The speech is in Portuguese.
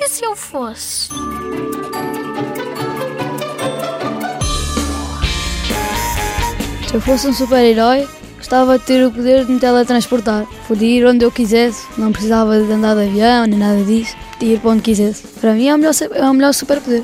E se eu fosse? Se eu fosse um super-herói, gostava de ter o poder de me teletransportar. Podia ir onde eu quisesse, não precisava de andar de avião nem nada disso, podia ir para onde quisesse. Para mim é o melhor, é o melhor super-poder.